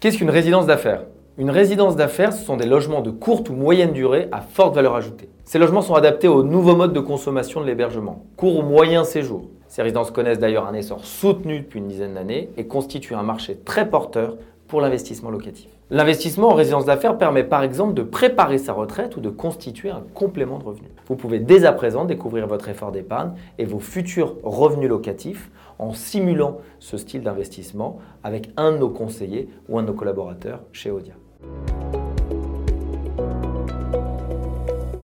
Qu'est-ce qu'une résidence d'affaires? Une résidence d'affaires, ce sont des logements de courte ou moyenne durée à forte valeur ajoutée. Ces logements sont adaptés aux nouveaux modes de consommation de l'hébergement, court ou moyen séjour. Ces résidences connaissent d'ailleurs un essor soutenu depuis une dizaine d'années et constituent un marché très porteur pour l'investissement locatif. L'investissement en résidence d'affaires permet par exemple de préparer sa retraite ou de constituer un complément de revenu. Vous pouvez dès à présent découvrir votre effort d'épargne et vos futurs revenus locatifs en simulant ce style d'investissement avec un de nos conseillers ou un de nos collaborateurs chez Odia.